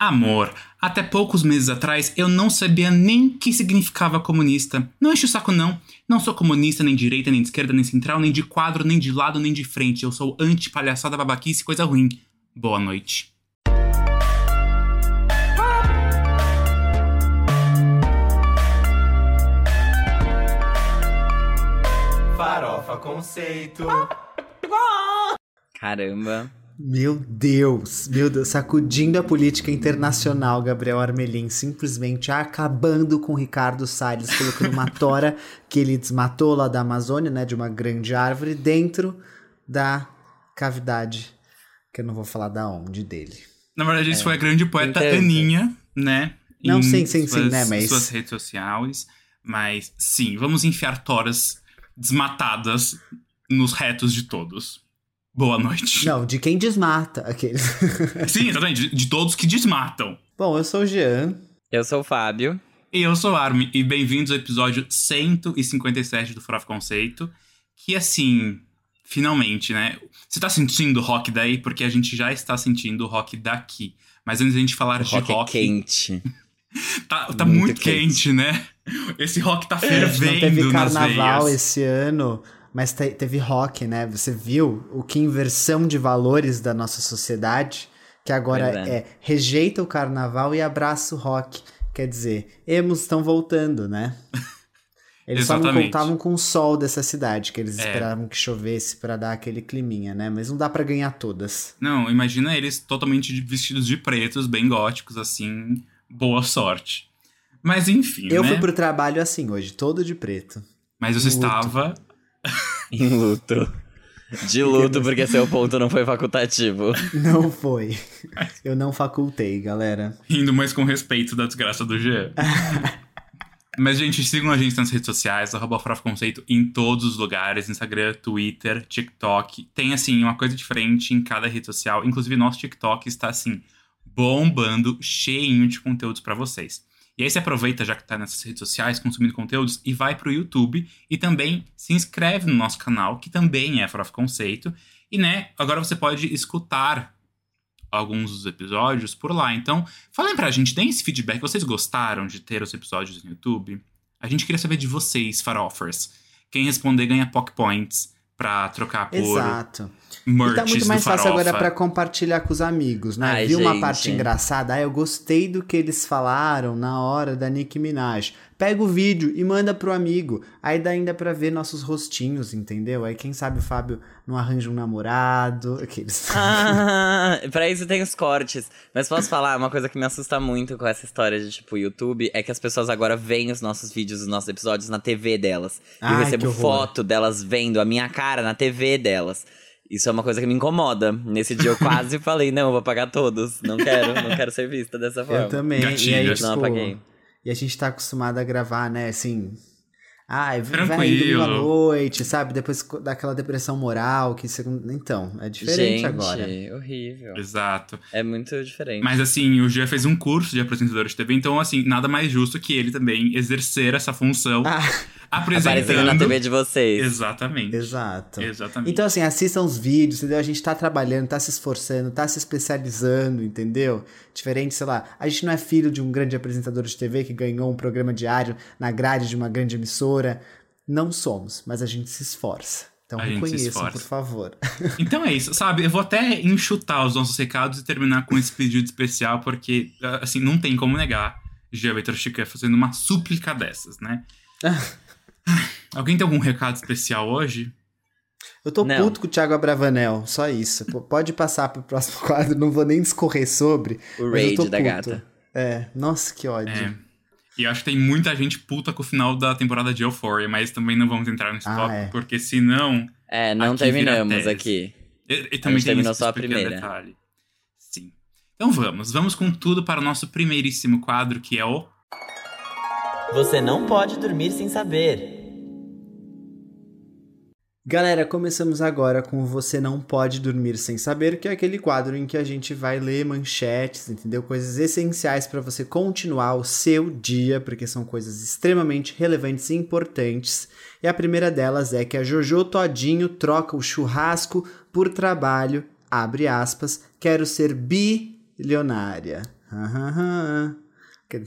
Amor, até poucos meses atrás eu não sabia nem que significava comunista. Não enche o saco não. Não sou comunista nem de direita, nem de esquerda, nem central, nem de quadro, nem de lado, nem de frente. Eu sou anti-palhaçada, babaquice, coisa ruim. Boa noite. Farofa Conceito. Caramba. Meu Deus, meu Deus, sacudindo a política internacional, Gabriel Armelin, simplesmente acabando com Ricardo Salles, colocando uma tora que ele desmatou lá da Amazônia, né, de uma grande árvore, dentro da cavidade, que eu não vou falar da onde dele. Na verdade, isso foi a grande poeta Entendo. Aninha, né? Não, sim, sim, sim, suas- né, mas- suas redes sociais. Mas sim, vamos enfiar toras desmatadas nos retos de todos. Boa noite. Não, de quem desmata aqueles. Sim, exatamente, de, de todos que desmatam. Bom, eu sou o Jean. Eu sou o Fábio. E eu sou o Armin, e bem-vindos ao episódio 157 do Frof Conceito. Que assim, finalmente, né? Você tá sentindo o rock daí? Porque a gente já está sentindo o rock daqui. Mas antes da gente falar O de rock, rock, é quente. tá, tá Muito muito, quente, né? Esse rock tá A gente fervendo não teve nas carnaval veias. esse ano, mas te- teve rock, né? Você viu o que inversão de valores da nossa sociedade, que agora Verdade. é rejeita o carnaval e abraça o rock. Quer dizer, emos estão voltando, né? Eles só não Exatamente. contavam com o sol dessa cidade, que eles É. esperavam que chovesse pra dar aquele climinha, né? Mas não dá pra ganhar todas. Não, imagina eles totalmente vestidos de pretos, bem góticos, assim. Boa sorte. Mas enfim, Eu né? fui pro trabalho assim hoje, todo de preto. Mas você luto. estava Em luto. De luto, porque seu ponto não foi facultativo. Não foi. Eu não facultei, galera. rindo mais com respeito da desgraça do Jean. Mas, gente, sigam a gente nas redes sociais, arroba Conceito em todos os lugares, Instagram, Twitter, TikTok. Tem, assim, uma coisa diferente em cada rede social. Inclusive, nosso TikTok está, assim, bombando, cheinho de conteúdos pra vocês. E aí você aproveita, já que tá nessas redes sociais, consumindo conteúdos, e vai pro YouTube e também se inscreve no nosso canal, que também é Frof Conceito. E, né, agora você pode escutar alguns dos episódios por lá. Então, falem pra gente, deem esse feedback. Vocês gostaram de ter os episódios no YouTube? A gente queria saber de vocês, farofers. Quem responder ganha POC Points pra trocar por Exato. E merch tá muito mais fácil agora pra compartilhar com os amigos, né? Ai, Viu uma gente. parte engraçada? Ah, eu gostei do que eles falaram na hora da Nicki Minaj. Pega o vídeo e manda pro amigo. Aí dá ainda pra ver nossos rostinhos, entendeu? Aí quem sabe o Fábio não arranja um namorado. Aqueles. Ah, pra isso tem os cortes. Mas posso falar, uma coisa que me assusta muito com essa história de, tipo, YouTube é que as pessoas agora veem os nossos vídeos, os nossos episódios na TV delas. E eu Ai, que recebo foto delas vendo a minha cara na TV delas. Isso é uma coisa que me incomoda. Nesse dia eu quase falei, não, eu vou apagar todos. Não quero, não quero ser vista dessa forma. Eu também. E aí, tipo, Não apaguei. E a gente tá acostumado a gravar, né, assim. Ai, vai Tranquilo. domingo à noite, sabe? Depois daquela depressão moral que segundo. Então, é diferente Gente, agora. horrível. Exato. É muito diferente. Mas assim, o Jean fez um curso de apresentador de TV, então assim, nada mais justo que ele também exercer essa função Ah, apresentando. Aparecendo na TV de vocês. Exatamente. exato. Exatamente. Então, assim, assistam os vídeos, entendeu? A gente tá trabalhando, tá se esforçando, tá se especializando, entendeu? Diferente, sei lá, a gente não é filho de um grande apresentador de TV que ganhou um programa diário na grade de uma grande emissora. Não somos, mas a gente se esforça. Então A reconheçam, por favor. Então é isso, sabe? Eu vou até enxutar os nossos recados e terminar com esse pedido especial, porque, assim, não tem como negar Jean Vitor Chica fazendo uma súplica dessas, né? Alguém tem algum recado especial hoje? Eu tô Não. puto com o Thiago Abravanel, só isso. P- Pode passar pro próximo quadro, não vou nem discorrer sobre. O rage da puto. gata. É, nossa, que ódio. É. E eu acho que tem muita gente puta com o final da temporada de Euphoria, mas também não vamos entrar nesse Ah, tópico, é. porque senão. É, não Aqui terminamos aqui. E, e também tem terminou só a primeira. detalhe. Sim. Então vamos, vamos com tudo para o nosso primeiríssimo quadro, que é o. Você não pode dormir sem saber. Galera, começamos agora com Você Não Pode Dormir Sem Saber, que é aquele quadro em que a gente vai ler manchetes, entendeu? Coisas essenciais para você continuar o seu dia, porque são coisas extremamente relevantes e importantes. E a primeira delas é que a Jojo Todinho troca o churrasco por trabalho, abre aspas, quero ser bilionária. Aham. Quer-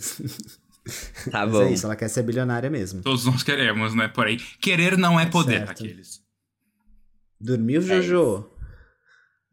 Tá Mas bom. é isso, ela quer ser bilionária mesmo. Todos nós queremos, né? Porém, querer não é poder, Certo. aqueles. Dormiu, É Jojo?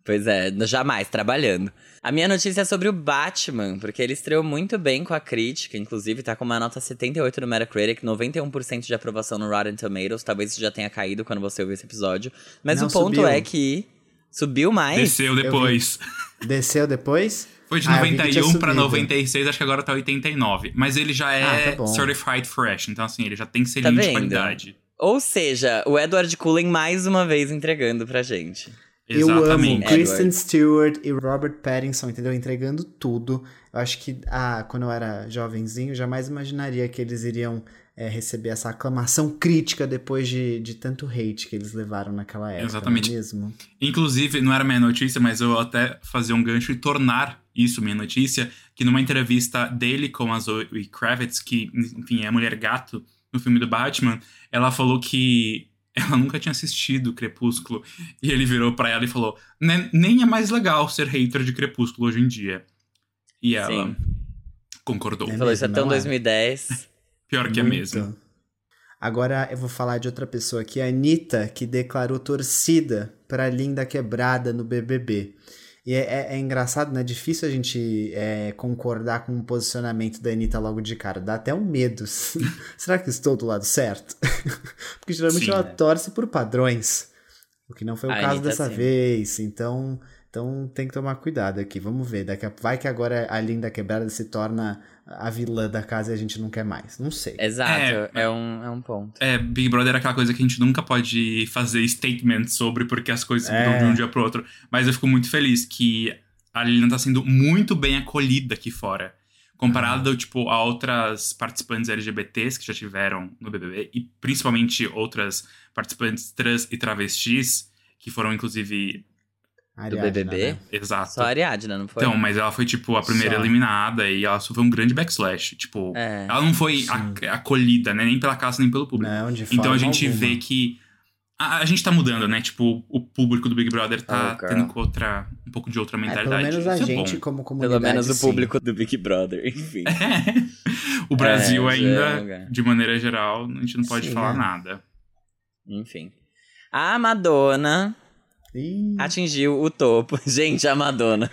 Pois é, jamais, trabalhando. A minha notícia é sobre o Batman, porque ele estreou muito bem com a crítica, inclusive tá com uma nota 78 no Metacritic, 91% de aprovação no Rotten Tomatoes, talvez isso já tenha caído quando você ouvir esse episódio. Mas Não, o ponto subiu. é que subiu mais. Desceu depois. Desceu depois? Foi de Ah, eu vi que tinha 91 pra subido. 96, acho que agora tá 89. Mas ele já Ah, é tá bom. certified fresh, então assim, ele já tem Tá selinho de vendo? qualidade. Ou seja, o Edward Cullen mais uma vez entregando pra gente. Eu amo Exatamente. Kristen Stewart e Robert Pattinson, entendeu? Entregando tudo. Eu acho que ah, quando eu era jovenzinho, jamais imaginaria que eles iriam é, receber essa aclamação crítica depois de, de tanto hate que eles levaram naquela época. Exatamente. Não é mesmo? Inclusive, não era minha notícia, mas eu até fazer um gancho e tornar isso minha notícia, que numa entrevista dele com a Zoe Kravitz, que, enfim, é a mulher gato no filme do Batman, ela falou que ela nunca tinha assistido Crepúsculo. E ele virou pra ela e falou: "Ne- nem é mais legal ser hater de Crepúsculo hoje em dia. E ela Sim. concordou. É Ele falou isso até um não é? 2010. Pior que é Muito. mesmo. Agora eu vou falar de outra pessoa aqui, a Anitta, que declarou torcida pra Linda Quebrada no BBB. E é, é- é engraçado, né? Difícil a gente é, concordar com o posicionamento da Anitta logo de cara. Dá até um medo. Será que estou do lado certo? Porque geralmente Sim. ela torce por padrões. O que não foi o A caso Anitta, dessa sim. vez. Então, então tem que tomar cuidado aqui. Vamos ver. Daqui a- vai que agora a Linda Quebrada se torna a vilã da casa e a gente não quer mais. Não sei. Exato, É, é, um, é um ponto. É, Big Brother é aquela coisa que a gente nunca pode fazer statement sobre porque as coisas É. mudam de um dia pro outro. Mas eu fico muito feliz que a Lilian tá sendo muito bem acolhida aqui fora. Comparado, tipo, a outras participantes LGBTs que já tiveram no BBB, e principalmente outras participantes trans e travestis, que foram, inclusive, Ariadna, BBB? né? exato. Só a Ariadna, não foi? Então, mas ela foi, tipo, a primeira Só. eliminada e ela sofreu um grande backslash. Tipo, É. ela não foi acolhida, né? Nem pela casa, nem pelo público. Não, de Então a gente alguma. vê que a, a gente tá mudando, né? Tipo, o público do Big Brother tá Oh, tendo outra, um pouco de outra É, mentalidade. pelo menos a Isso é gente, bom. como comunidade. Pelo menos o sim. público do Big Brother, enfim. o Brasil É, é ainda, lugar. de maneira geral, a gente não pode Sim, falar é. nada. Enfim. A Madonna Ih, atingiu o topo. Gente, a Madonna.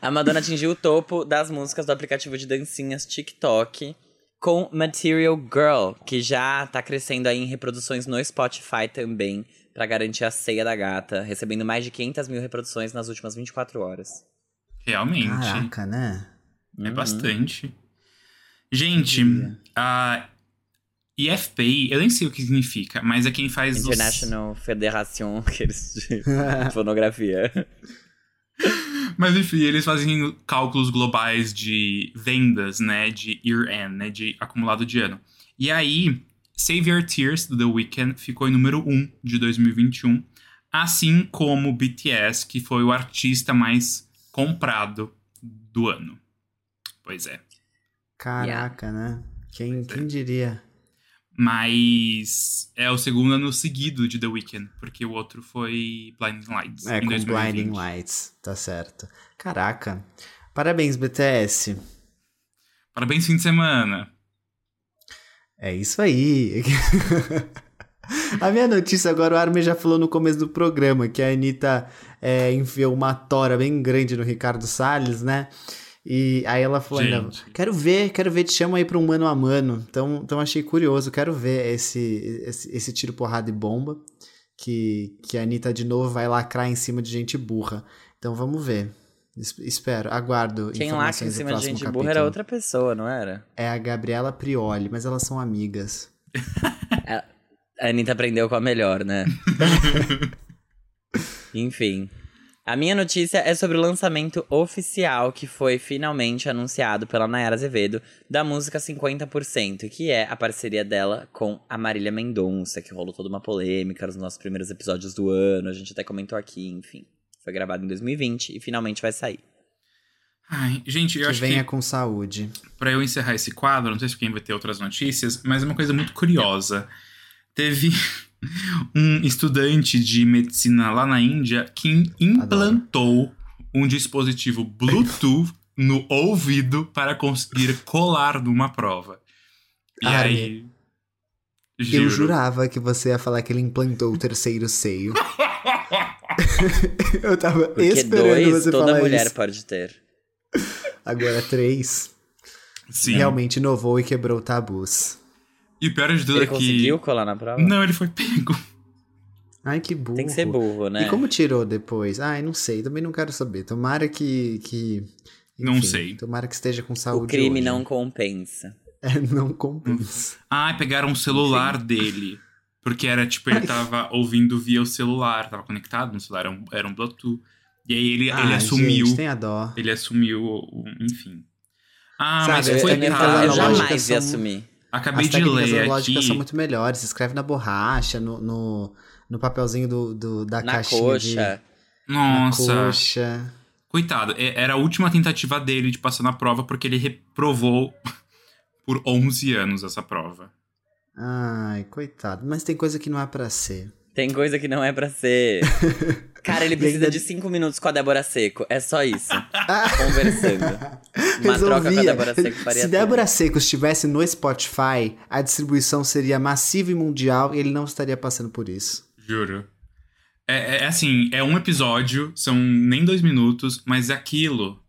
A Madonna atingiu o topo das músicas do aplicativo de dancinhas TikTok com Material Girl, que já tá crescendo aí em reproduções no Spotify também, pra garantir a ceia da gata, recebendo mais de 500 mil reproduções nas últimas 24 horas. Realmente. Caraca, né? É Uhum. bastante. Gente, diria. A IFPI, eu nem sei o que significa, mas é quem faz os... International Federation que eles de fonografia. Mas enfim, eles fazem cálculos globais de vendas, né? De year-end, né? De acumulado de ano. E aí, Save Your Tears, do The Weeknd, ficou em número 1 de 2021. Assim como BTS, que foi o artista mais comprado do ano. Pois é. Caraca, né? Quem, é. quem diria? Mas é o segundo ano seguido de The Weeknd, porque o outro foi Blinding Lights. É, com 2020. Blinding Lights, tá certo. Caraca. Parabéns, BTS. Parabéns, fim de semana. É isso aí. a minha notícia agora, o Armin já falou no começo do programa que a Anitta é, enfiou uma tora bem grande no Ricardo Salles, né? E aí ela falou quero ver, quero ver, te chamo aí pra um mano a mano. Então, então achei curioso, quero ver esse, esse, esse tiro, porrada e bomba. Que, que a Anitta de novo vai lacrar em cima de gente burra. Então vamos ver. Es- Espero, aguardo. Quem lacra em cima de gente burra era capítulo. outra pessoa, não era? É a Gabriela Prioli, mas elas são amigas. A Anitta aprendeu com a melhor, né? Enfim. A minha notícia é sobre o lançamento oficial que foi finalmente anunciado pela Nayara Azevedo da música 50%, que é a parceria dela com a Marília Mendonça, que rolou toda uma polêmica nos nossos primeiros episódios do ano, a gente até comentou aqui, enfim. Foi gravado em 2020 e finalmente vai sair. Ai, gente, eu que acho venha que com saúde. Pra eu encerrar esse quadro, não sei se quem vai ter outras notícias, mas é uma coisa muito curiosa. Teve um estudante de medicina lá na Índia que implantou um dispositivo Bluetooth no ouvido para conseguir colar numa prova. E Armin, aí. Eu Juro. jurava que você ia falar que ele implantou o terceiro seio. eu tava Porque esperando dois, você toda falar mulher isso. pode ter. Agora três. Sim. Realmente inovou e quebrou tabus. E o pior de tudo Ele é que. conseguiu colar na prova? Não, ele foi pego. Ai, que burro. Tem que ser burro, né? E como tirou depois? Ai, não sei, também não quero saber. Tomara que. que Não enfim, sei. Tomara que esteja com saúde. O crime hoje. não compensa. É, não compensa. Ah, pegaram o celular dele. Porque era tipo, ele tava ouvindo via o celular, tava conectado no celular, era um, era um Bluetooth. E aí ele, ele Ah, assumiu. Gente, tem a dó. Ele assumiu, enfim. Ah, Sabe, mas eu- foi eu- eu- eu jamais ia assumir. Acabei As de ler lógicas aqui. são muito melhores. Escreve na borracha, no, no, no papelzinho do, do- da Na caixinha coxa. de... Na Nossa, coxa. coitado. é- Era a última tentativa dele de passar na prova porque ele reprovou por 11 anos essa prova. Ai, coitado. Mas tem coisa que não é pra ser. Tem coisa que não é pra ser. Cara, ele precisa de cinco minutos com a Débora Seco. É só isso. Conversando. Uma troca com a Resolvia. Débora Seco faria Se tudo. Débora Seco estivesse no Spotify, a distribuição seria massiva e mundial e ele não estaria passando por isso. Juro. É, é assim, é um episódio, são nem dois minutos, mas aquilo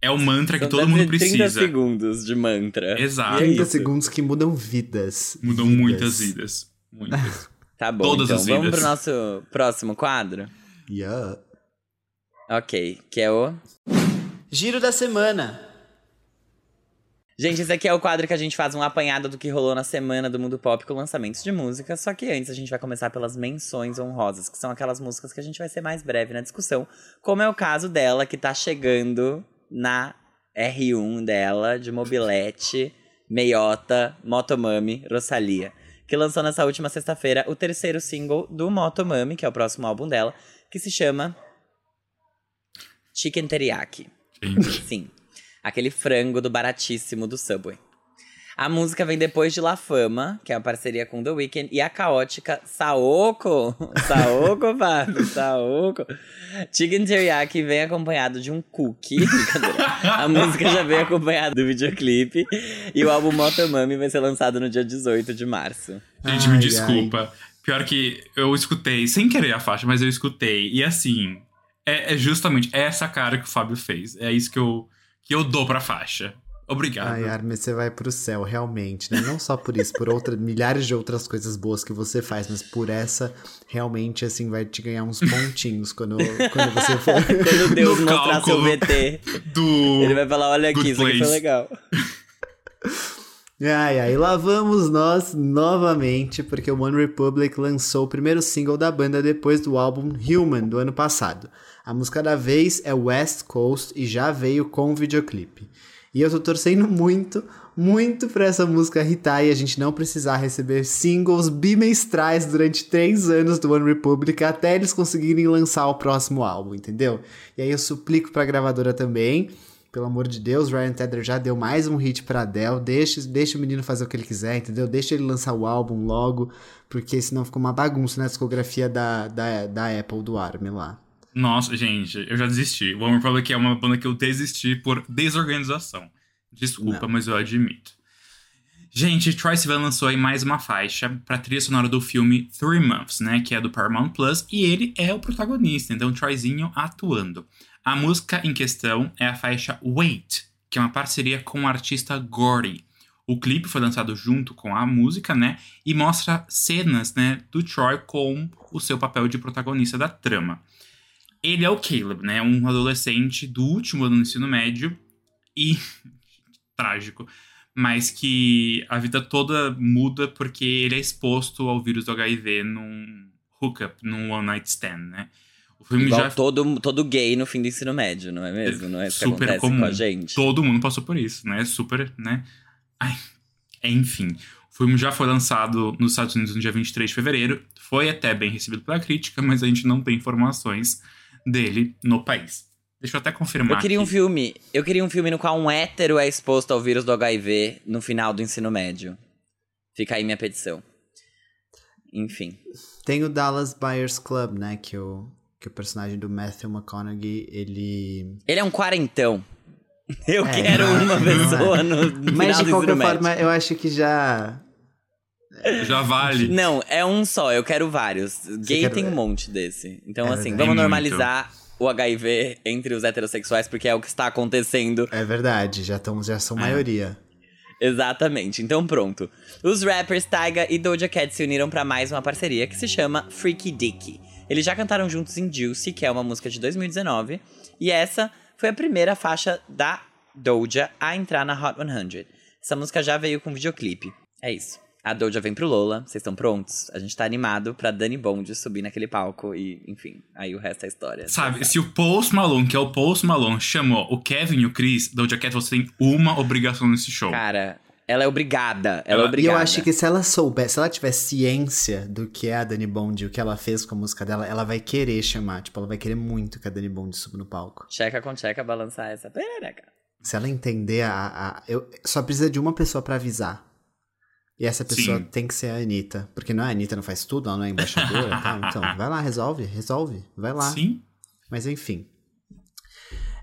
é o mantra que São todo mundo 30 precisa. segundos de mantra. Exato. E é 30 isso. segundos que mudam vidas. Mudam Vidas. muitas vidas. Muitas. Tá bom, Todas então. as Vamos vidas. pro nosso próximo quadro? Yeah. Ok, que é o... Giro da semana. Gente, esse aqui é o quadro que a gente faz um apanhado do que rolou na semana do mundo pop com lançamentos de música. Só que antes a gente vai começar pelas menções honrosas, que são aquelas músicas que a gente vai ser mais breve na discussão. Como é o caso dela, que tá chegando na R1 dela, de mobilete, meiota, motomami, Rosalia. Que lançou nessa última sexta-feira o terceiro single do Motomami, que é o próximo álbum dela, que se chama Chicken Teriyaki. Sim. Aquele frango do baratíssimo do Subway. A música vem depois de La Fama, que é uma parceria com The Weeknd, e a caótica Saoko. Saoko, Fábio, Saoko. Chicken Teriyaki vem acompanhado de um cookie. A música já vem acompanhada do videoclipe. E o álbum Motomami vai ser lançado no dia 18 de março. Gente, me Ai, desculpa. Pior que eu escutei, sem querer a faixa, mas eu escutei. E assim, é, é justamente essa cara que o Fábio fez. É isso que eu, que eu dou pra faixa. Obrigado. Ai, Armin, você vai pro céu, realmente, né? Não só por isso, por outras milhares de outras coisas boas que você faz, mas por essa, realmente, assim, vai te ganhar uns pontinhos quando, quando você for. Quando Deus No mostrar seu. VT, Do. ele vai falar: olha aqui, Good isso aqui foi place. legal. Ai, ai, lá vamos nós novamente, porque o One Republic lançou o primeiro single da banda depois do álbum Human, do ano passado. A música da vez é West Coast e já veio com videoclipe. E eu tô torcendo muito, muito pra essa música hitar e a gente não precisar receber singles bimestrais durante três anos do One Republic até eles conseguirem lançar o próximo álbum, entendeu? E aí eu suplico pra gravadora também pelo amor de Deus, Ryan Tedder já deu mais um hit pra Adele. Deixa, deixa o menino fazer o que ele quiser, entendeu? Deixa ele lançar o álbum logo, porque senão fica uma bagunça na discografia da, da, da Apple do Armin lá. Nossa, gente, eu já desisti. O One Republic é uma banda que eu desisti por desorganização. Desculpa, Não. mas eu admito. Gente, Troye Sivan lançou aí mais uma faixa pra trilha sonora do filme Three Months, né? Que é do Paramount Plus, e ele é o protagonista, então Troyzinho atuando. A música em questão é a faixa Wait, que é uma parceria com o artista Gordy. O clipe foi lançado junto com a música, né? E mostra cenas, né, do Troy com o seu papel de protagonista da trama. Ele é o Caleb, né? Um adolescente do último ano do ensino médio e. trágico. Mas que a vida toda muda porque ele é exposto ao vírus do HIV num hookup, num one night stand, né? O filme Igual já todo, todo gay no fim do ensino médio, não é mesmo? Não é isso super comum. com a gente? Todo mundo passou por isso, né? Super, né? Ai, enfim. O filme já foi lançado nos Estados Unidos no dia 23 de fevereiro. Foi até bem recebido pela crítica, mas a gente não tem informações dele no país. Deixa eu até confirmar. Eu queria um aqui. filme. Eu queria um filme no qual um hétero é exposto ao vírus do HIV no final do ensino médio. Fica aí minha petição. Enfim. Tem o Dallas Buyers Club, né? Que o, que o personagem do Matthew McConaughey, ele. Ele é um quarentão. Eu É, quero não é, uma pessoa no no Mas de do qualquer forma, médio. eu acho que já. Já vale. Não, é um só, eu quero vários. Gay quer- tem um monte desse. Então, É assim, verdade. vamos normalizar o HIV entre os heterossexuais, porque é o que está acontecendo É verdade, já, tão, já são maioria. Exatamente. Então pronto. Os rappers Tyga e Doja Cat se uniram pra mais uma parceria que se chama Freaky Dicky. Eles já cantaram juntos em Juicy, que é uma música de 2019, e essa foi a primeira faixa da Doja a entrar na Hot 100. Essa música já veio com videoclipe. É isso. A Doja vem pro Lola, vocês estão prontos? A gente tá animado pra Dani Bond subir naquele palco e, enfim, aí o resto é história. Sabe, se o Post Malone, que é o Post Malone, chamou o Kevin e o Chris, Doja Cat, você tem uma obrigação nesse show. Cara, ela é obrigada. Ela é Ela- E obrigada. eu acho que se ela souber, se ela tiver ciência do que é a Dani Bond e o que ela fez com a música dela, ela vai querer chamar. Tipo, ela vai querer muito que a Dani Bond suba no palco. Checa com checa balançar essa perereca. Se ela entender a. a- eu, só precisa de uma pessoa pra avisar. E essa pessoa Sim. tem que ser a Anitta. Porque não é a Anitta, não faz tudo, ela não é embaixadora e tal. Então, vai lá, resolve, resolve. Vai lá. Sim. Mas enfim.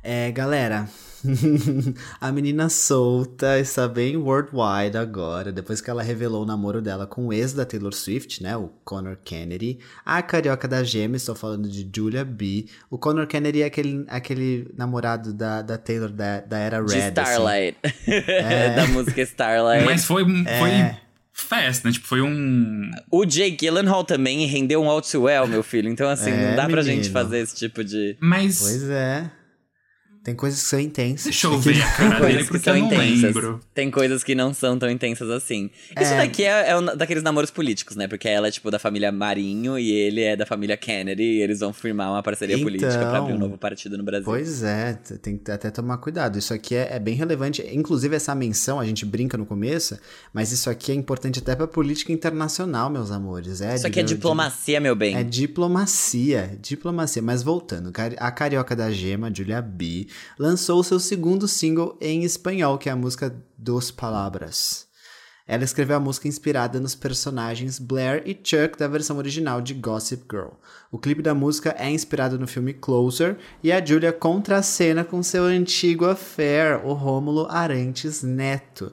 É, galera. a menina solta está bem worldwide agora, depois que ela revelou o namoro dela com o ex da Taylor Swift, né, o Conor Kennedy. A carioca da Gêmea, estou falando de Julia B. O Conor Kennedy é aquele, aquele namorado da, da Taylor da, da era De Red. assim. Starlight. da música Starlight. Mas foi, É. fast, né? Tipo, foi um. O Jake Gyllenhaal também rendeu um All Too Well, meu filho. Então, assim, É, não dá pra gente fazer esse tipo de. Mas. Pois é. Tem coisas que são intensas. Deixa eu ver a cara dele, porque são eu não intensas. lembro. Tem coisas que não são tão intensas assim. Isso É. daqui é, é um daqueles namoros políticos, né? Porque ela é, tipo, da família Marinho e ele é da família Kennedy. E eles vão firmar uma parceria Então. política pra abrir um novo partido no Brasil. Pois é, tem que até tomar cuidado. Isso aqui é, é bem relevante. Inclusive, essa menção, a gente brinca no começo, mas isso aqui é importante até pra política internacional, meus amores. É, Isso aqui é de- diplomacia, meu bem. É diplomacia, diplomacia. Mas voltando, a carioca da Gema, Julia B, lançou seu segundo single em espanhol, que é a música Dos Palavras. Ela escreveu a música inspirada nos personagens Blair e Chuck da versão original de Gossip Girl. O clipe da música é inspirado no filme Closer e a Julia contracena com seu antigo affair, o Rômulo Arantes Neto.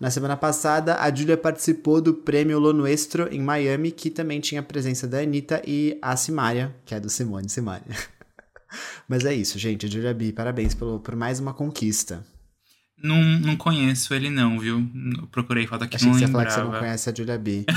Na semana passada, a Julia participou do prêmio Lo Nuestro em Miami, que também tinha a presença da Anitta e a Simária, que é do Simone Simária. Mas é isso, gente. Julia B, parabéns pelo, por mais uma conquista. Não, não conheço ele, não, viu? Procurei foto aqui, Achei não que você ia falar que você não conhece a Julia B.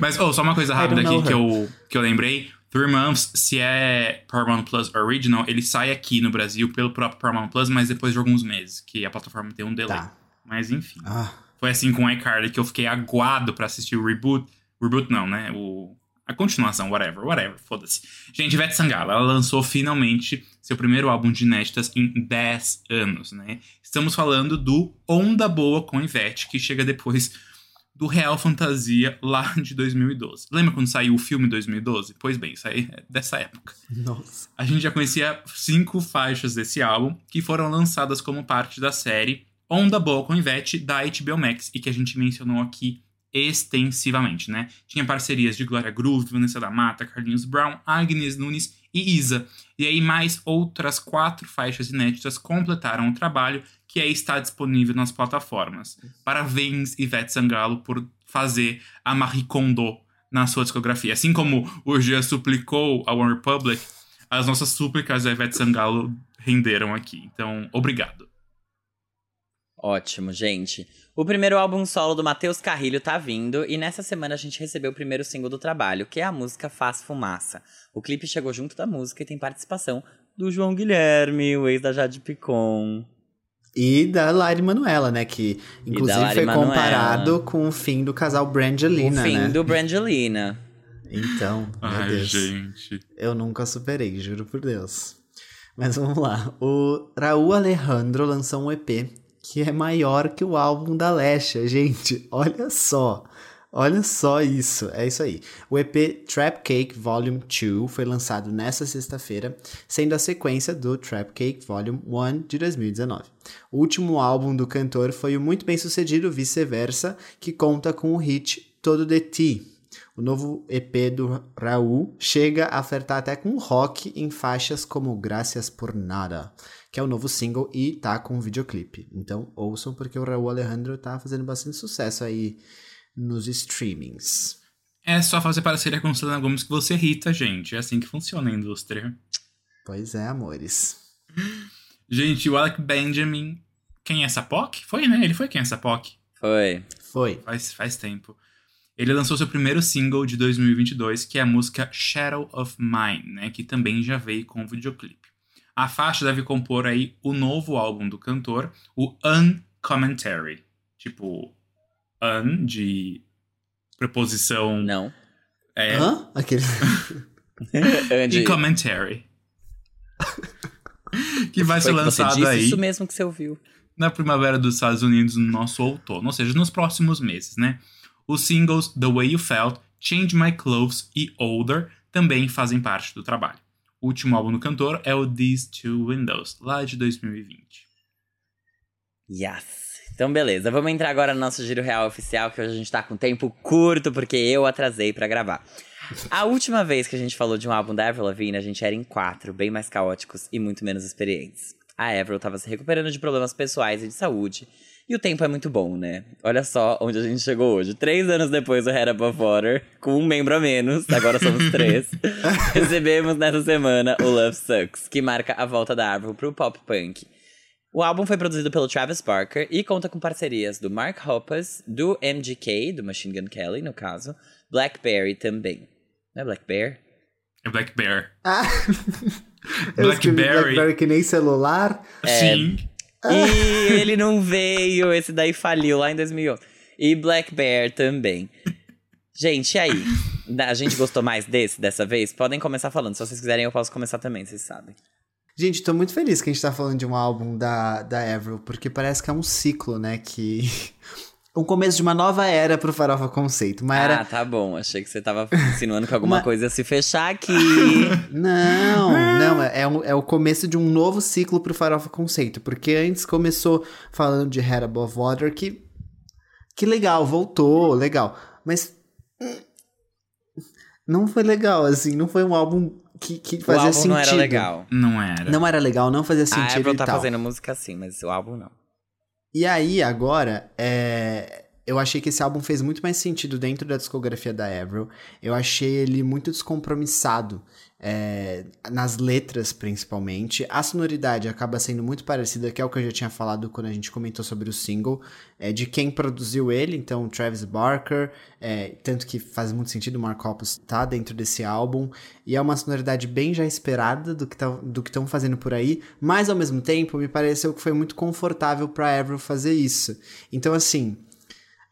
Mas, oh, só uma coisa rápida aqui que eu, que eu lembrei. Three Months, se é Paramount Plus Original, ele sai aqui no Brasil pelo próprio Paramount Plus, mas depois de alguns meses, que a plataforma tem um delay. Tá. Mas enfim. Ah, Foi assim com iCarly que eu fiquei aguado pra assistir o reboot. Reboot não, né? O, a continuação, whatever, whatever, foda-se. Gente, Ivete Sangalo, ela lançou finalmente seu primeiro álbum de inéditas em 10 anos, né? Estamos falando do Onda Boa com Ivete, que chega depois do Real Fantasia lá de 2012. Lembra quando saiu o filme 2012? Pois bem, isso aí é dessa época. nossa. A gente já conhecia cinco faixas desse álbum que foram lançadas como parte da série Onda Boa com Ivete da HBO Max e que a gente mencionou aqui extensivamente, né? Tinha parcerias de Glória Groove, Vanessa da Mata, Carlinhos Brown, Agnes Nunes e Isa. E aí mais outras quatro faixas inéditas completaram o trabalho que aí está disponível nas plataformas. Parabéns, Ivete Sangalo, por fazer a Marie Kondo na sua discografia. Assim como o Jean suplicou a One Republic, as nossas súplicas a Ivete Sangalo renderam aqui. Então, obrigado. Ótimo, gente. O primeiro álbum solo do Matheus Carrilho tá vindo e nessa semana a gente recebeu o primeiro single do trabalho, que é a música Faz Fumaça. O clipe chegou junto da música e tem participação do João Guilherme, o ex da Jade Picon. E da Lari Manuela, né? Que inclusive foi Manoela. comparado com o fim do casal Brangelina, o fim né? do Brangelina. Então, meu Ai, Deus. gente. Eu nunca superei, juro por Deus. Mas vamos lá. O Raul Alejandro lançou um EP que é maior que o álbum da Lesha. Gente, olha só. Olha só isso. É isso aí. O EP Trap Cake Volume 2 foi lançado nesta sexta-feira, sendo a sequência do Trap Cake Volume 1 de 2019. O último álbum do cantor foi o muito bem sucedido Vice-Versa, que conta com o hit Todo de Ti. O novo EP do Raul chega a flertar até com rock em faixas como Gracias por Nada, que é o novo single e tá com um videoclipe. Então ouçam porque o Raul Alejandro tá fazendo bastante sucesso aí nos streamings. É só fazer parceria com Selena Gomes que você irrita, gente. É assim que funciona a indústria. Pois é, amores. Gente, o Alec Benjamin. Quem é essa POC? Foi, né? Ele foi quem é essa POC? Foi. Foi. Faz, faz tempo. Ele lançou seu primeiro single de 2022, que é a música Shadow of Mine, né? Que também já veio com o videoclipe. A faixa deve compor aí o novo álbum do cantor, o Uncommentary. Tipo, un de preposição. Não. É, Hã? Aquele... Andy, e commentary. que vai ser lançado disse aí isso mesmo que você ouviu. na primavera dos Estados Unidos no nosso outono, ou seja, nos próximos meses, né? Os singles The Way You Felt, Change My Clothes e Older também fazem parte do trabalho. O último álbum do cantor é o These Two Windows, lá de 2020. Yes. Então, beleza. Vamos entrar agora no nosso giro real oficial, que hoje a gente tá com tempo curto, porque eu atrasei pra gravar. A última vez que a gente falou de um álbum da Avril Lavigne, a gente era em quatro, bem mais caóticos e muito menos experientes. A Avril tava se recuperando de problemas pessoais e de saúde. E o tempo é muito bom, né? Olha só onde a gente chegou hoje. Três anos depois do Head Above Water, com um membro a menos, agora somos três. recebemos nessa semana o Love Sucks, que marca a volta da Avril pro pop punk. O álbum foi produzido pelo Travis Barker e conta com parcerias do Mark Hoppus, do MGK, do Machine Gun Kelly, no caso, Blackberry também. Não é Black Bear? É Black Bear. Ah! Blackberry. Blackberry que nem celular. Sim. E ele não veio, esse daí faliu lá em 2011. E Black Bear também. Gente, e aí? A gente gostou mais desse dessa vez? Podem começar falando. Se vocês quiserem, eu posso começar também, vocês sabem. Gente, tô muito feliz que a gente tá falando de um álbum da, da Avril, porque parece que é um ciclo, né? Que. Um começo de uma nova era pro Farofa Conceito. Uma era. Ah, tá bom. Achei que você tava insinuando que alguma Uma- coisa ia se fechar aqui. Não, não, é, é, um- é o começo de um novo ciclo pro Farofa Conceito, porque antes começou falando de Head Above Water, que, que legal, voltou, legal, mas hum, não foi legal, assim, não foi um álbum que, que o fazia álbum sentido. não era legal. Não era. Não era legal, não fazia A sentido Avril e tá tal. fazendo música assim, mas o álbum não. E aí, agora, é, eu achei que esse álbum fez muito mais sentido dentro da discografia da Avril. Eu achei ele muito descompromissado, é, nas letras principalmente. A sonoridade acaba sendo muito parecida, que é o que eu já tinha falado quando a gente comentou sobre o single, é, de quem produziu ele, então Travis Barker, é, tanto que faz muito sentido o Mark Hoppus tá dentro desse álbum, e é uma sonoridade bem já esperada do que tá, estão fazendo por aí, mas ao mesmo tempo me pareceu que foi muito confortável pra Avril fazer isso. Então assim,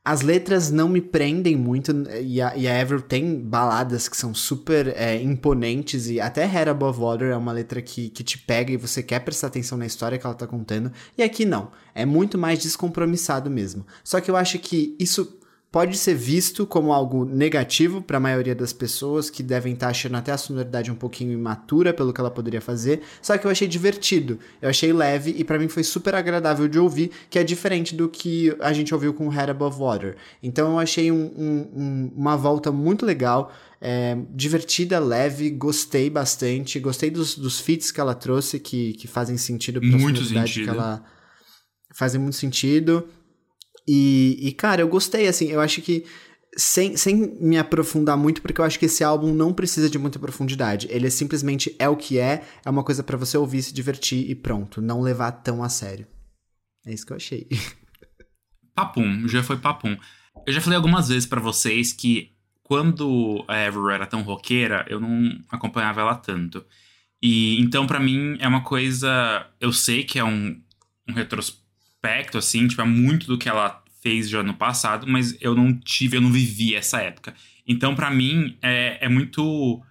as letras não me prendem muito, e a, e a Avril tem baladas que são super é, imponentes, e até Head Above Water é uma letra que, que te pega e você quer prestar atenção na história que ela tá contando, e aqui não, é muito mais descompromissado mesmo. Só que eu acho que isso pode ser visto como algo negativo para a maioria das pessoas que devem estar achando até a sonoridade um pouquinho imatura pelo que ela poderia fazer. Só que eu achei divertido, eu achei leve e para mim foi super agradável de ouvir, que é diferente do que a gente ouviu com Head Above Water. Então eu achei um- um- um- uma volta muito legal. é, divertida, leve, gostei bastante, gostei dos, dos feats que ela trouxe que, que fazem sentido pra Muito sonoridade sentido. que ela fazem muito sentido. E, e, cara, eu gostei, assim, eu acho que. Sem, sem me aprofundar muito, porque eu acho que esse álbum não precisa de muita profundidade. Ele é simplesmente é o que é, é uma coisa pra você ouvir, se divertir e pronto. Não levar tão a sério. É isso que eu achei. Papum, já foi papum. Eu já falei algumas vezes pra vocês que quando a Avril era tão roqueira, eu não acompanhava ela tanto. E então pra mim é uma coisa, eu sei que é um, um retrospecto assim, tipo, é muito do que ela fez já no passado, mas eu não tive, eu não vivi essa época. Então pra mim é, é muito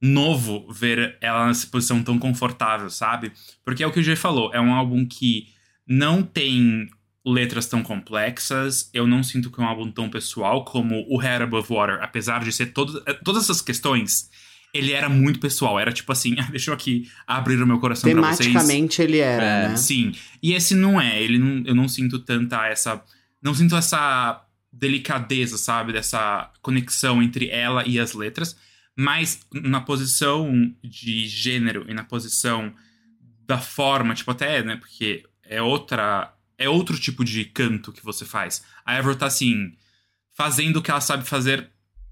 novo ver ela nessa posição tão confortável, sabe? Porque é o que o G falou, é um álbum que não tem letras tão complexas. Eu não sinto que é um álbum tão pessoal como o Head Above Water, apesar de ser todo, eh, todas essas questões. Ele era muito pessoal, era tipo assim, "Ah, deixa eu aqui abrir o meu coração pra vocês. Tematicamente ele era, É, né? Sim. E esse não é, ele não, eu não sinto tanta essa. Não sinto essa delicadeza, sabe? Dessa conexão entre ela e as letras. Mas na posição de gênero e na posição da forma, tipo, até, né? Porque é outra. É outro tipo de canto que você faz. A Ever tá assim, fazendo o que ela sabe fazer,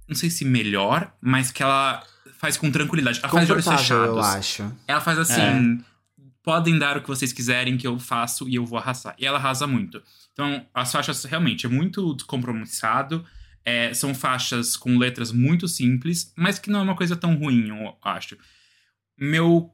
não sei se melhor, mas que ela faz com tranquilidade. Ela faz de olhos fechados. eu acho. Ela faz assim: podem dar o que vocês quiserem, que eu faço e eu vou arrasar. E ela arrasa muito. Então, as faixas realmente é muito descompromissado. é, são faixas com letras muito simples, mas que não é uma coisa tão ruim, eu acho. Meu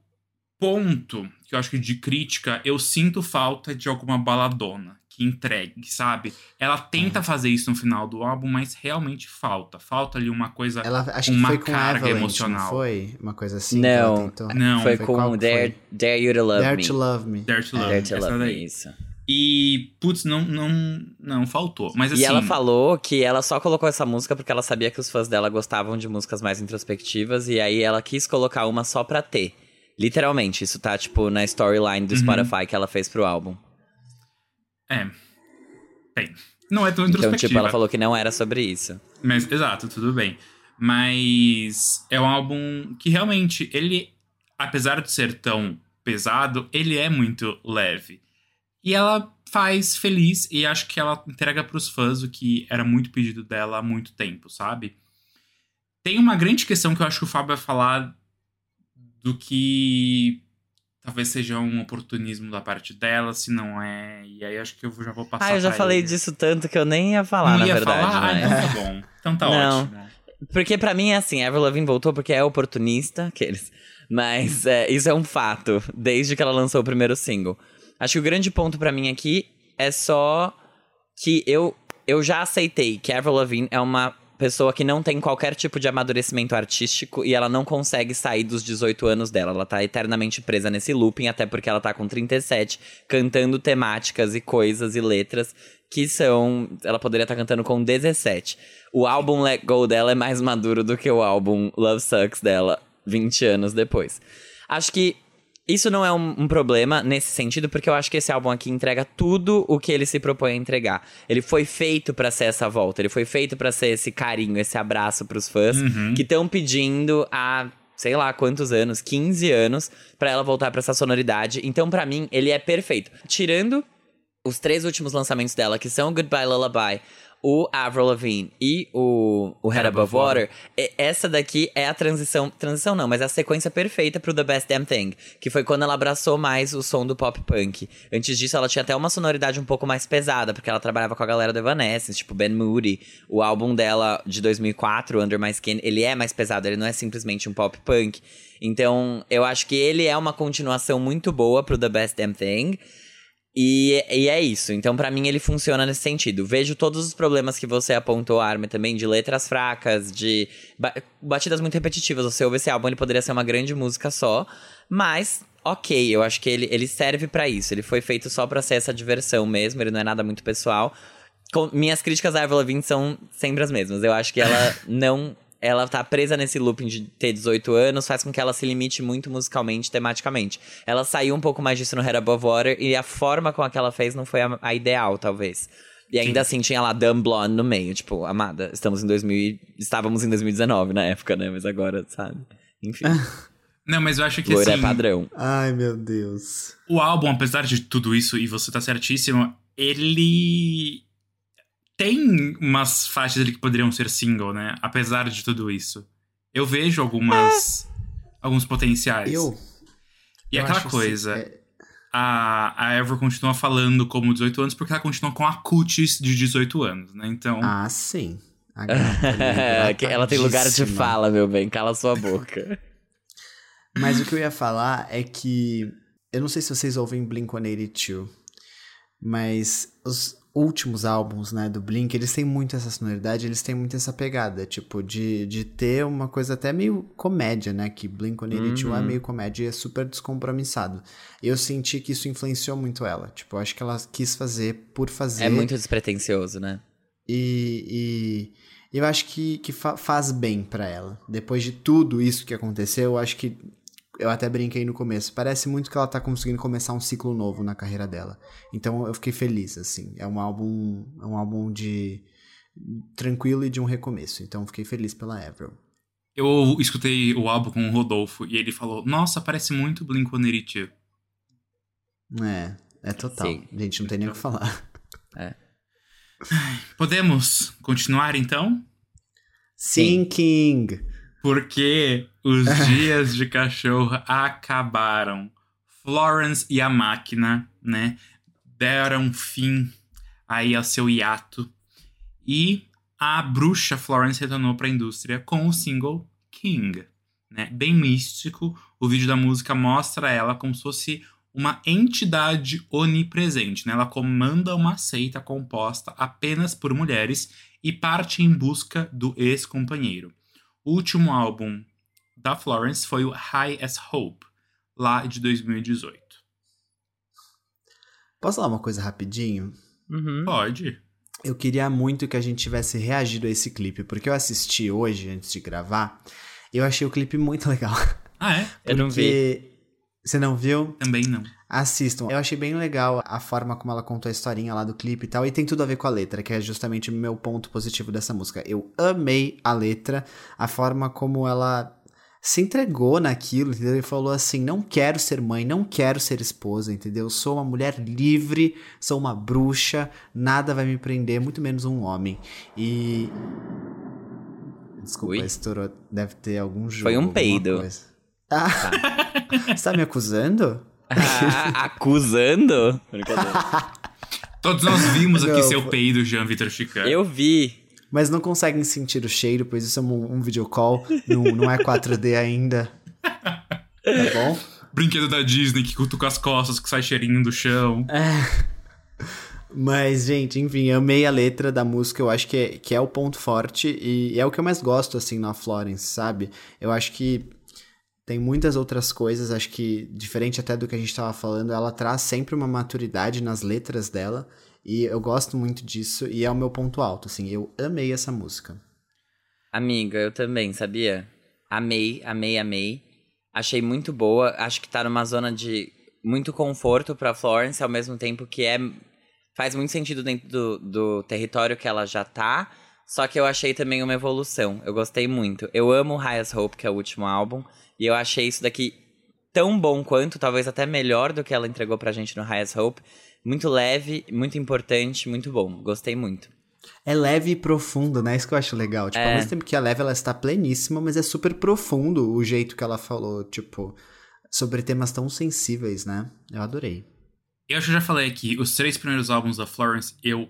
ponto, que eu acho que de crítica, eu sinto falta de alguma baladona que entregue, sabe? Ela tenta fazer isso no final do álbum, mas realmente falta. Falta ali uma coisa. Ela acho que Uma foi com carga Avalanche, emocional. não foi? Uma coisa assim que ela Não. Não, foi foi com qual que Dare, Dare You to Love Dare Me. to Love Me. Dare to Love. Dare to essa Love daí. Me, isso. E, putz, não, não, não faltou. Mas assim. E ela falou que ela só colocou essa música porque ela sabia que os fãs dela gostavam de músicas mais introspectivas e aí ela quis colocar uma só pra ter. Literalmente, isso tá, tipo, na storyline do Uhum. Spotify que ela fez pro álbum. É. Bem, não é tão Então, introspectiva. tipo, ela falou que não era sobre isso. Mas, exato, tudo bem. Mas é um álbum que realmente, ele, apesar de ser tão pesado, ele é muito leve. E ela faz feliz e acho que ela entrega pros fãs o que era muito pedido dela há muito tempo, sabe? Tem uma grande questão que eu acho que o Fábio vai falar do que talvez seja um oportunismo da parte dela, se não é. E aí acho que eu já vou passar Ah, eu já falei ele. disso tanto que eu nem ia falar, Não na ia verdade. falar? Ah, mas- então tá bom. Então tá Não. ótimo. Porque pra mim é assim, Avril Lavigne voltou porque é oportunista, aqueles. Mas é, isso é um fato, desde que ela lançou o primeiro single. Acho que o grande ponto pra mim aqui é só que eu, eu já aceitei que Avril Lavigne é uma pessoa que não tem qualquer tipo de amadurecimento artístico e ela não consegue sair dos 18 anos dela. Ela tá eternamente presa nesse looping, até porque ela tá com 37, cantando temáticas e coisas e letras que são. Ela poderia estar cantando com 17. O álbum Let Go dela é mais maduro do que o álbum Love Sucks dela 20 anos depois. Acho que isso não é um, um problema nesse sentido, porque eu acho que esse álbum aqui entrega tudo o que ele se propõe a entregar. Ele foi feito pra ser essa volta, ele foi feito pra ser esse carinho, esse abraço pros fãs Uhum. que estão pedindo há sei lá quantos anos, 15 anos, pra ela voltar pra essa sonoridade. Então, pra mim, ele é perfeito. Tirando os três últimos lançamentos dela, que são Goodbye Lullaby, o Avril Lavigne e o, o Head Above Water, e- essa daqui é a transição, transição não, mas é a sequência perfeita pro The Best Damn Thing, que foi quando ela abraçou mais o som do pop punk. Antes disso, ela tinha até uma sonoridade um pouco mais pesada, porque ela trabalhava com a galera do Evanescence, tipo Ben Moody. O álbum dela de 2004, Under My Skin, ele é mais pesado, ele não é simplesmente um pop punk. Então, eu acho que ele é uma continuação muito boa pro The Best Damn Thing. E, e é isso. Então, pra mim, ele funciona nesse sentido. Vejo todos os problemas que você apontou, Armin, também, de letras fracas, de ba- batidas muito repetitivas. Você ouve esse álbum, ele poderia ser uma grande música só. Mas, ok, eu acho que ele, ele serve pra isso. Ele foi feito só pra ser essa diversão mesmo, ele não é nada muito pessoal. Com- minhas críticas à Avril Lavigne são sempre as mesmas. Eu acho que ela não... Ela tá presa nesse looping de ter 18 anos, faz com que ela se limite muito musicalmente, tematicamente. Ela saiu um pouco mais disso no Head Above Water e a forma com a que ela fez não foi a, a ideal, talvez. E ainda assim tinha lá Dumb Blonde no meio, tipo, amada, estamos em 2000 e- estávamos em 2019 na época, né? Mas agora, sabe? Enfim, Não, mas eu acho que loira assim, é padrão. Ai, meu Deus. o álbum, apesar de tudo isso, e você tá certíssimo, ele tem umas faixas ali que poderiam ser single, né? Apesar de tudo isso. Eu vejo algumas. alguns potenciais. Eu. E eu aquela coisa. assim, é- A, a Ever continua falando como 18 anos porque ela continua com a cutis de 18 anos, né? Então. Ah, sim. A gata ela tem lugar de fala, meu bem, cala sua boca. Mas o que eu ia falar é que. Eu não sei se vocês ouvem Blink 182, mas os últimos álbuns, né, do Blink, eles têm muito essa sonoridade, eles têm muito essa pegada, tipo, de, de ter uma coisa até meio comédia, né? Que Blink 182 é Uhum. meio comédia e é super descompromissado. Eu senti que isso influenciou muito ela. Tipo, eu acho que ela quis fazer por fazer. É muito despretensioso, né? E, e eu acho que, que fa- faz bem pra ela. Depois de tudo isso que aconteceu, eu acho que. Eu até brinquei no começo. Parece muito que ela tá conseguindo começar um ciclo novo na carreira dela. Então eu fiquei feliz, assim. É um álbum. É um álbum de. tranquilo e de um recomeço. Então fiquei feliz pela Avril. Eu escutei o álbum com o Rodolfo e ele falou: Nossa, parece muito Blink-182. É, é total. Sim. Gente, não tem nem o que falar. Podemos continuar então? Sim, King. Porque os dias de cachorro acabaram. Florence e a máquina, né, deram fim aí ao seu hiato. E a bruxa Florence retornou para a indústria com o single King, né? Bem místico. O vídeo da música mostra ela como se fosse uma entidade onipresente, né? Ela comanda uma seita composta apenas por mulheres e parte em busca do ex-companheiro. O último álbum da Florence foi o High as Hope, lá de 2018. Posso falar uma coisa rapidinho? Uhum. Pode. Eu queria muito que a gente tivesse reagido a esse clipe, porque eu assisti hoje, antes de gravar, eu achei o clipe muito legal. Ah, é? Eu não vi. Porque- Você não viu? Também não. Assistam. Eu achei bem legal a forma como ela contou a historinha lá do clipe e tal. E tem tudo a ver com a letra, que é justamente o meu ponto positivo dessa música. Eu amei a letra, a forma como ela se entregou naquilo, entendeu? E falou assim: não quero ser mãe, não quero ser esposa, entendeu? Sou uma mulher livre, sou uma bruxa, nada vai me prender, muito menos um homem. E. Desculpa, Ui. estourou. Deve ter algum jogo. Foi um peido. Ah, você tá me acusando? Ah, acusando? Todos nós vimos aqui Não, seu foi- peido, Jean Vitor Chicano. Eu vi. Mas não conseguem sentir o cheiro, pois isso é um, um videocall, não, não é 4D ainda. Tá bom? Brinquedo da Disney que cutuca as costas, que sai cheirinho do chão. Mas, gente, enfim, amei a letra da música, eu acho que é, que é o ponto forte e é o que eu mais gosto, assim, na Florence, sabe? Eu acho que tem muitas outras coisas, acho que, diferente até do que a gente tava falando, ela traz sempre uma maturidade nas letras dela e eu gosto muito disso e é o meu ponto alto, assim, eu amei essa música. Amiga, eu também, sabia? Amei, amei, amei. Achei muito boa. Acho que tá numa zona de muito conforto pra Florence, ao mesmo tempo que é. Faz muito sentido dentro do, do território que ela já tá. Só que eu achei também uma evolução. Eu gostei muito. Eu amo Highest Hope, que é o último álbum. E eu achei isso daqui tão bom quanto, talvez até melhor do que ela entregou pra gente no Highest Hope. Muito leve, muito importante, muito bom. Gostei muito. É leve e profundo, né? Isso que eu acho legal. Tipo, ao É. mesmo tempo que é leve, ela está pleníssima, mas é super profundo o jeito que ela falou, tipo, sobre temas tão sensíveis, né? Eu adorei. Eu acho que eu já falei aqui, os três primeiros álbuns da Florence eu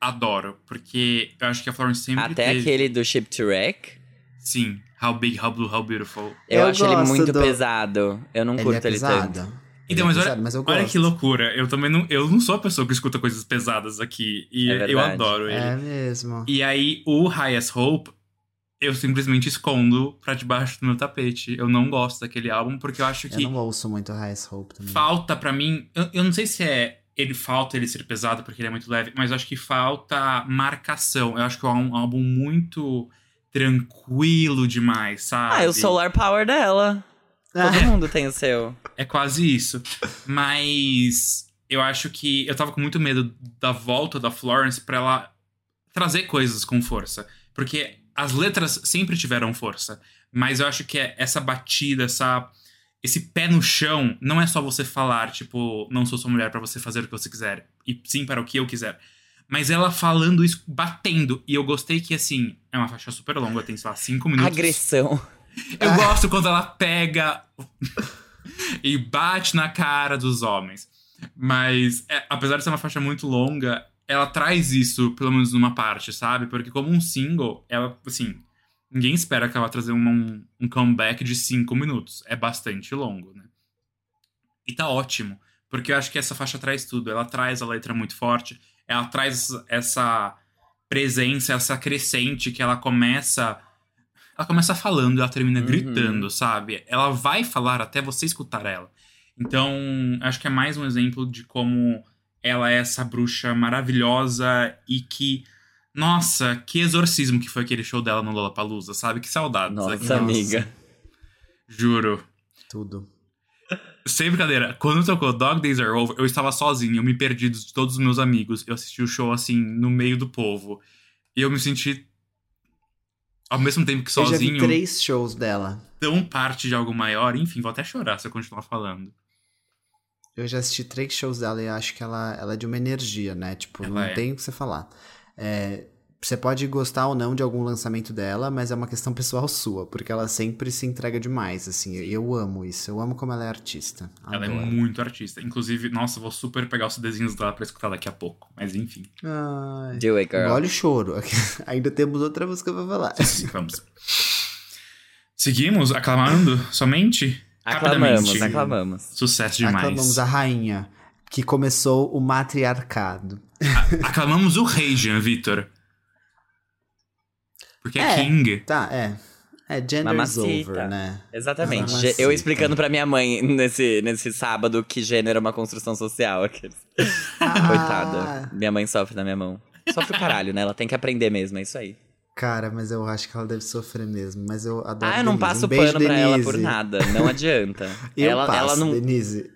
adoro, porque eu acho que a Florence sempre Até teve... aquele do Ship to Wreck. Sim, How Big, How Blue, How Beautiful. Eu, Eu acho ele muito do- pesado. Eu não ele curto é ele pesado. tanto. Então, Ele é mas olha, pesado, mas eu olha que loucura. Eu também não, eu não sou a pessoa que escuta coisas pesadas aqui. E É eu adoro ele. É mesmo. E aí, o Highest Hope, eu simplesmente escondo pra debaixo do meu tapete. Eu não gosto daquele álbum, porque eu acho Eu que não ouço muito Highest Hope também. falta pra mim. Eu, eu não sei se é. Ele falta ele ser pesado porque ele é muito leve, mas eu acho que falta marcação. Eu acho que é um álbum muito tranquilo demais, sabe? Ah, é o Solar Power dela. Todo mundo tem o seu. É quase isso. Mas eu acho que eu tava com muito medo da volta da Florence pra ela trazer coisas com força. Porque as letras sempre tiveram força. Mas eu acho que é essa batida, essa. Esse pé no chão não é só você falar, tipo, não sou sua mulher pra você fazer o que você quiser. E sim para o que eu quiser. Mas ela falando isso, batendo. E eu gostei que, assim, é uma faixa super longa, tem, sei lá, cinco minutos. Agressão. Eu gosto quando ela pega e bate na cara dos homens. Mas, é, apesar de ser uma faixa muito longa, ela traz isso, pelo menos numa parte, sabe? Porque como um single, ela, assim, ninguém espera que ela vá trazer uma- um, um comeback de cinco minutos. É bastante longo, né? E tá ótimo. Porque eu acho que essa faixa traz tudo. Ela traz a letra muito forte. Ela traz essa presença, essa crescente que ela começa. Ela começa falando e ela termina Uhum. gritando, sabe? Ela vai falar até você escutar ela. Então, acho que é mais um exemplo de como ela é essa bruxa maravilhosa e que. Nossa, que exorcismo que foi aquele show dela no Lollapalooza, sabe? Que saudades. Nossa, aqui. Nossa. amiga. Juro. Tudo. Sem brincadeira, quando tocou Dog Days Are Over, eu estava sozinho, eu me perdi de todos os meus amigos. Eu assisti o show assim, no meio do povo. E eu me senti, ao mesmo tempo que Eu já vi sozinho, três shows dela. tão parte de algo maior. Enfim, vou até chorar se eu continuar falando. Eu já assisti três shows dela e acho que ela, ela é de uma energia, né? Tipo, Ela não é. tem o que você falar. É, você pode gostar ou não de algum lançamento dela, mas é uma questão pessoal sua, porque ela sempre se entrega demais, assim. Eu, eu amo isso, eu amo como ela é artista. Ela é Adoro. muito artista. Inclusive, nossa, vou super pegar os CDzinhos dela pra escutar daqui a pouco. Mas enfim. Ai, Do it, girl. engole o choro. Ainda temos outra música pra falar. Sim, vamos. Seguimos aclamando somente? Aclamamos, aclamamos. Sucesso demais. Aclamamos a rainha, que começou o matriarcado. Aclamamos o rei, Jean Vitor. Porque é, É. King. Tá, é. É, gender is Mamacita. over, né? Exatamente. Mamacita. Eu explicando pra minha mãe nesse, nesse sábado que gênero é uma construção social. Ah. Coitada. Minha mãe sofre na minha mão. Sofre o caralho, né? Ela tem que aprender mesmo, é isso aí. Cara, mas eu acho que ela deve sofrer mesmo. Mas eu adoro Ah, eu não Denise. passo um beijo, pano pra ela Denise. por nada. Não adianta. Eu ela, passo, ela não. Denise.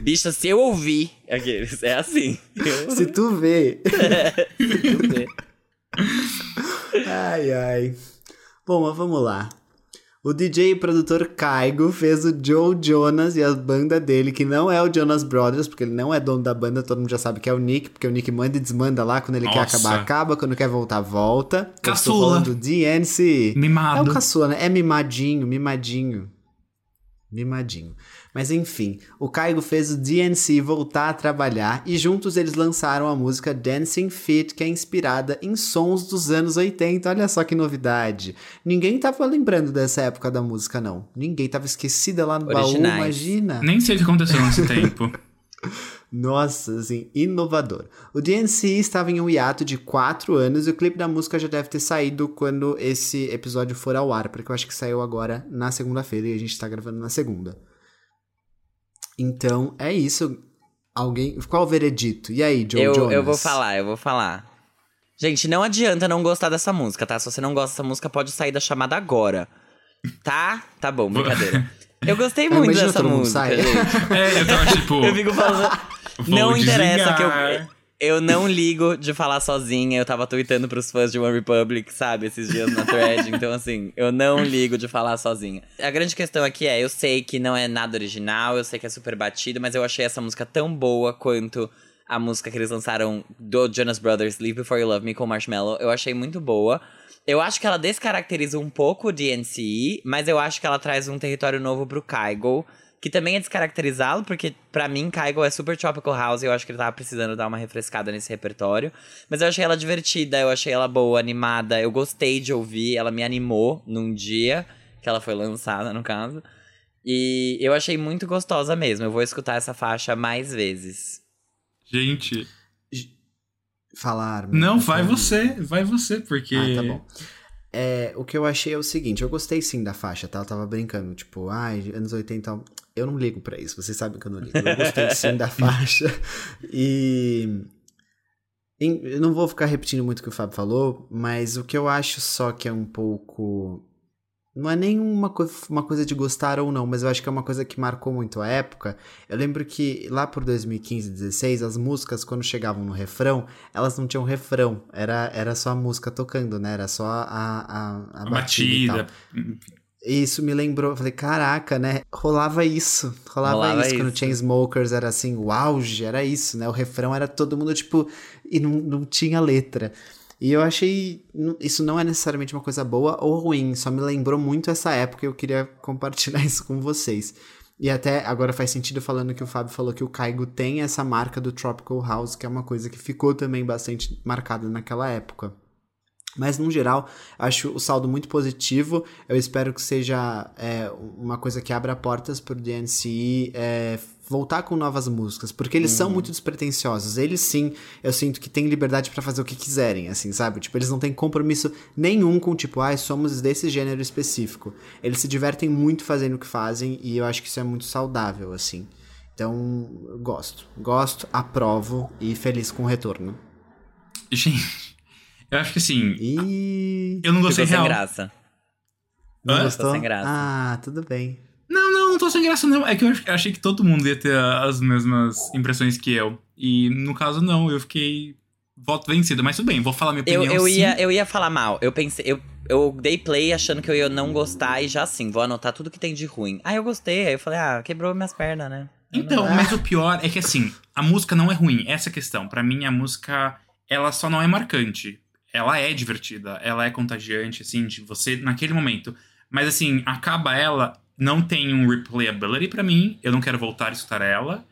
Bicha, se eu ouvir aqueles, é assim. Eu- Se tu vê. Se tu ver. ai, ai. Bom, mas vamos lá. O DJ e produtor Kaigo fez o Joe Jonas e a banda dele, que não é o Jonas Brothers, porque ele não é dono da banda, todo mundo já sabe que é o Nick, porque o Nick manda e desmanda lá, quando ele quer Nossa. acabar, acaba, quando quer voltar, volta. Caçula. do DNC. É Mimado. o caçula, né? É mimadinho, mimadinho. Mimadinho. Mas enfim, o Caigo fez o DNC voltar a trabalhar e juntos eles lançaram a música Dancing Feet, que é inspirada em sons dos anos 80. Olha só que novidade. Ninguém tava lembrando dessa época da música, não. Ninguém tava esquecida lá no baú, Originais. imagina. Nem sei o que aconteceu nesse tempo. Nossa, assim, inovador. O DNC estava em um hiato de 4 anos e o clipe da música já deve ter saído quando esse episódio for ao ar, porque eu acho que saiu agora na segunda-feira e a gente tá gravando na segunda. Então, é isso. Alguém. Qual o veredito? E aí, Joe Eu, Jonas? eu vou falar, eu vou falar. Gente, não adianta não gostar dessa música, tá? Se você não gosta dessa música, pode sair da chamada agora. Tá? Tá bom, brincadeira. Eu gostei muito imagina dessa música, sai. É, eu tava tipo. Eu fico falando. vou não interessa que eu. Eu não ligo de falar sozinha. Eu tava tweetando pros fãs de One Republic, sabe, esses dias na thread. então, assim, eu não ligo de falar sozinha. A grande questão aqui é: eu sei que não é nada original, eu sei que é super batido, mas eu achei essa música tão boa quanto a música que eles lançaram do Jonas Brothers, Live Before You Love Me com Marshmallow. Eu achei muito boa. Eu acho que ela descaracteriza um pouco o DNCE, mas eu acho que ela traz um território novo pro Kygo, que também é descaracterizá-lo, porque pra mim Kygo é super tropical house e eu acho que ele tava precisando dar uma refrescada nesse repertório. Mas eu achei ela divertida, eu achei ela boa, animada, eu gostei de ouvir, ela me animou num dia que ela foi lançada, no caso. E eu achei muito gostosa mesmo. Eu vou escutar essa faixa mais vezes. Gente. Falar. Não, vai você. Vai você, porque. Ah, tá bom. É, o que eu achei é o seguinte, eu gostei sim da faixa, tá? Eu tava brincando, tipo, ai, anos 80. Eu não ligo pra isso, vocês sabem que eu não ligo. Eu gostei sim da faixa. E. Eu não vou ficar repetindo muito o que o Fábio falou, mas o que eu acho só que é um pouco. Não é nem uma, co uma coisa de gostar ou não, mas eu acho que é uma coisa que marcou muito a época. Eu lembro que lá por 2015, 16, as músicas, quando chegavam no refrão, elas não tinham refrão. Era, era só a música tocando, né? Era só a, a, a, A batida. E. Isso me lembrou, falei, caraca, né? Rolava isso. Rolava, Rolava isso, quando isso. Chainsmokers era assim, o auge, era isso, né? O refrão era todo mundo, tipo, e não, não tinha letra. E eu achei, isso não é necessariamente uma coisa boa ou ruim, só me lembrou muito essa época e eu queria compartilhar isso com vocês. E até agora faz sentido falando que o Fábio falou que o Kaigo tem essa marca do Tropical House, que é uma coisa que ficou também bastante marcada naquela época. Mas, no geral, acho o saldo muito positivo. Eu espero que seja é, uma coisa que abra portas para o DNC é, voltar com novas músicas, porque eles são muito despretensiosos. Eles, sim, eu sinto que têm liberdade para fazer o que quiserem, assim, sabe? Tipo, eles não têm compromisso nenhum com, tipo, ah, somos desse gênero específico. Eles se divertem muito fazendo o que fazem e eu acho que isso é muito saudável, assim. Então, gosto. Gosto, aprovo e feliz com o retorno. Gente, eu acho que assim. E. Eu não gostei Ficou sem real. graça. Não Hã? gostou? sem graça. Ah, tudo bem. Não, não, não tô sem graça, não. É que eu ach- achei que todo mundo ia ter as mesmas impressões que eu. E no caso, não, eu fiquei voto vencido. Mas tudo bem, vou falar minha Eu, opinião. eu, sim. ia, eu ia falar mal. Eu pensei, eu, eu dei play achando que eu ia não gostar e já assim, vou anotar tudo que tem de ruim. Aí eu gostei, aí eu falei, ah, quebrou minhas pernas, né? Então, mas o pior é que assim, a música não é ruim, essa é a questão. Pra mim, a música, ela só não é marcante. Ela é divertida, ela é contagiante, assim, de você naquele momento. Mas assim, acaba ela, não tem um replayability pra mim, eu não quero voltar a escutar ela.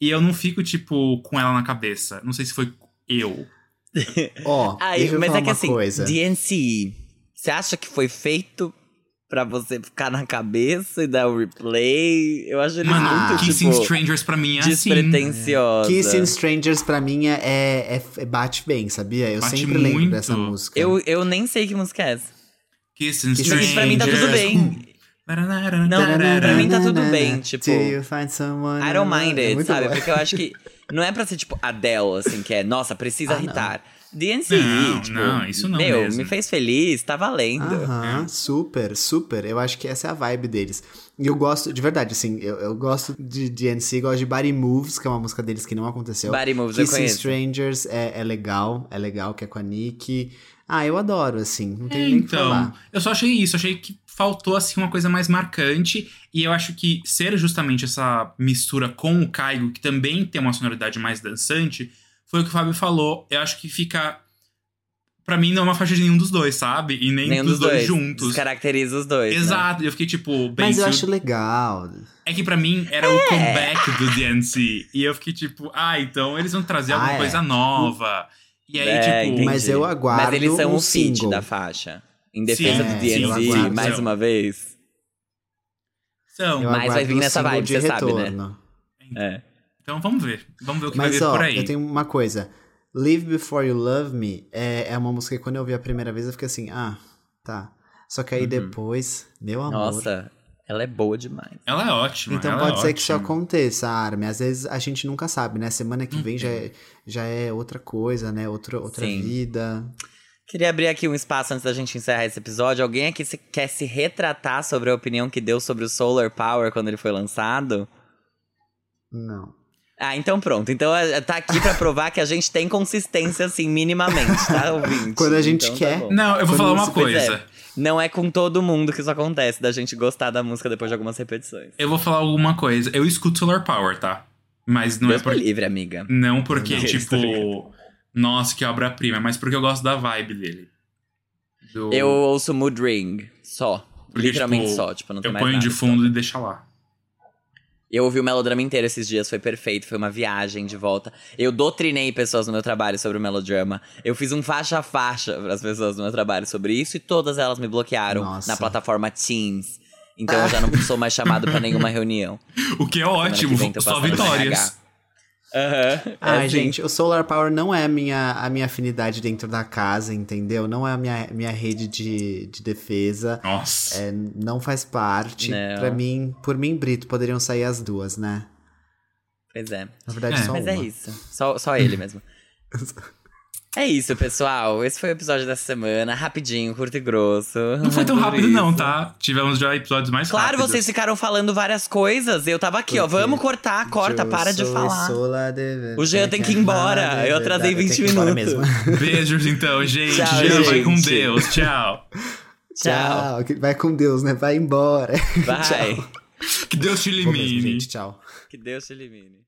E eu não fico, tipo, com ela na cabeça. Não sei se foi eu. Ó, eu mas falar é que uma assim, coisa. DNC, você acha que foi feito pra você ficar na cabeça e dar o replay? Eu acho ele Mano, muito, Kissing tipo, Strangers pra mim é assim. despretensiosa. Kissing Strangers pra mim é, é- é- bate bem, sabia? Eu Bate sempre lembro muito. dessa música. Eu, eu nem sei que música é essa. Kissing Isso Strangers. Pra mim tá tudo bem. Não, pra mim tá tudo bem, tipo, Till you find someone I don't mind É it, muito sabe? bom. Porque eu acho que não é pra ser tipo Adele, assim, que é, nossa, precisa Ah, não. DNC, Não, tipo, não, isso não meu, mesmo. me fez feliz, tá valendo. Aham, super, super. Eu acho que essa é a vibe deles. E eu gosto, de verdade, assim, eu, eu gosto de DNC, gosto de Body Moves, que é uma música deles que não aconteceu. Body Moves eu Kissing conheço. Strangers é, é legal, é legal, que é com a Nick. Ah, eu adoro, assim, não tem É, nem o que então, falar. eu só achei isso, achei que faltou assim uma coisa mais marcante e eu acho que ser justamente essa mistura com o Caigo, que também tem uma sonoridade mais dançante, foi o que o Fábio falou. Eu acho que fica Pra mim não é uma faixa de nenhum dos dois, sabe? E nem Nenhum dos dos dois. juntos. Descaracteriza os dois. né? Exato, eu fiquei tipo, bem. Mas eu acho legal. É que pra mim era o comeback do DNC. E eu fiquei tipo, ah, então eles vão trazer alguma Ah, é. coisa nova. E aí, É, tipo. entendi. Mas eu aguardo Mas eles são um feat single. da faixa. Em defesa Sim, do aguardo. mais uma vez. São. Eu Mas vai vir nessa vibe, você sabe, né? É. Então vamos ver. Vamos ver o que Mas vai vir ó, por aí. eu tenho uma coisa. Live Before You Love Me é, é uma música que quando eu vi a primeira vez eu fiquei assim, ah, tá. Só que aí Uhum. depois, meu amor. Nossa, ela é boa demais. Ela é ótima. Então ela pode é ser que isso ótima. aconteça, Armin. Às vezes a gente nunca sabe, né? Semana que vem já é, já é outra coisa, né? Outra, outra Sim. vida. Queria abrir aqui um espaço antes da gente encerrar esse episódio. Alguém aqui se- quer se retratar sobre a opinião que deu sobre o Solar Power quando ele foi lançado? Não. Ah, então pronto. Então é, tá aqui pra provar que a gente tem consistência, assim, minimamente, tá, ouvinte? Quando a gente Então tá quer. bom. Não, eu vou Quando falar uma é. coisa. Não é com todo mundo que isso acontece, da gente gostar da música depois de algumas repetições. Eu vou falar alguma coisa. Eu escuto Solar Power, tá? Mas não Deus é por... livre, amiga. Não porque, Não, tipo. tá. Nossa, que obra-prima. Mas porque eu gosto da vibe dele. Do- Eu ouço Mood Ring, só. Porque, Literalmente tipo, só, tipo, não tem Eu mais ponho nada, de fundo e deixa lá. Eu ouvi o melodrama inteiro esses dias, foi perfeito, foi uma viagem de volta. Eu doutrinei pessoas no meu trabalho sobre o melodrama. Eu fiz um faixa a faixa para as pessoas no meu trabalho sobre isso e todas elas me bloquearam Nossa. na plataforma Teams. Então eu já não sou mais chamado pra nenhuma reunião. O que é ótimo. que vem Só vitórias. Aham. Ai, é assim. gente, o Solar Power não é a minha, a minha afinidade dentro da casa, entendeu? Não é a minha, minha rede de, de defesa. Nossa. É, não faz parte. Não. Pra mim, por mim, Brito, poderiam sair as duas, né? Pois é. Na verdade, É. só Mas uma. é isso. Só, só ele mesmo. É isso, pessoal. Esse foi o episódio dessa semana. Rapidinho, curto e grosso. Não foi tão rápido, não, isso. tá? Tivemos já episódios mais Claro, rápidos. vocês ficaram falando várias coisas. Eu tava aqui, ó. Por quê? Vamos cortar, corta, para de falar. de- O Jean tem que ir embora. Eu atrasei Eu tenho 20 que ir embora minutos. mesmo. Beijos, então, gente. Tchau, Jean, vai com gente. Deus. Tchau. Tchau. que- Vai com Deus, né? Vai embora. Vai. Que Deus te Vou mesmo, elimine. gente. Tchau. Que Deus te elimine.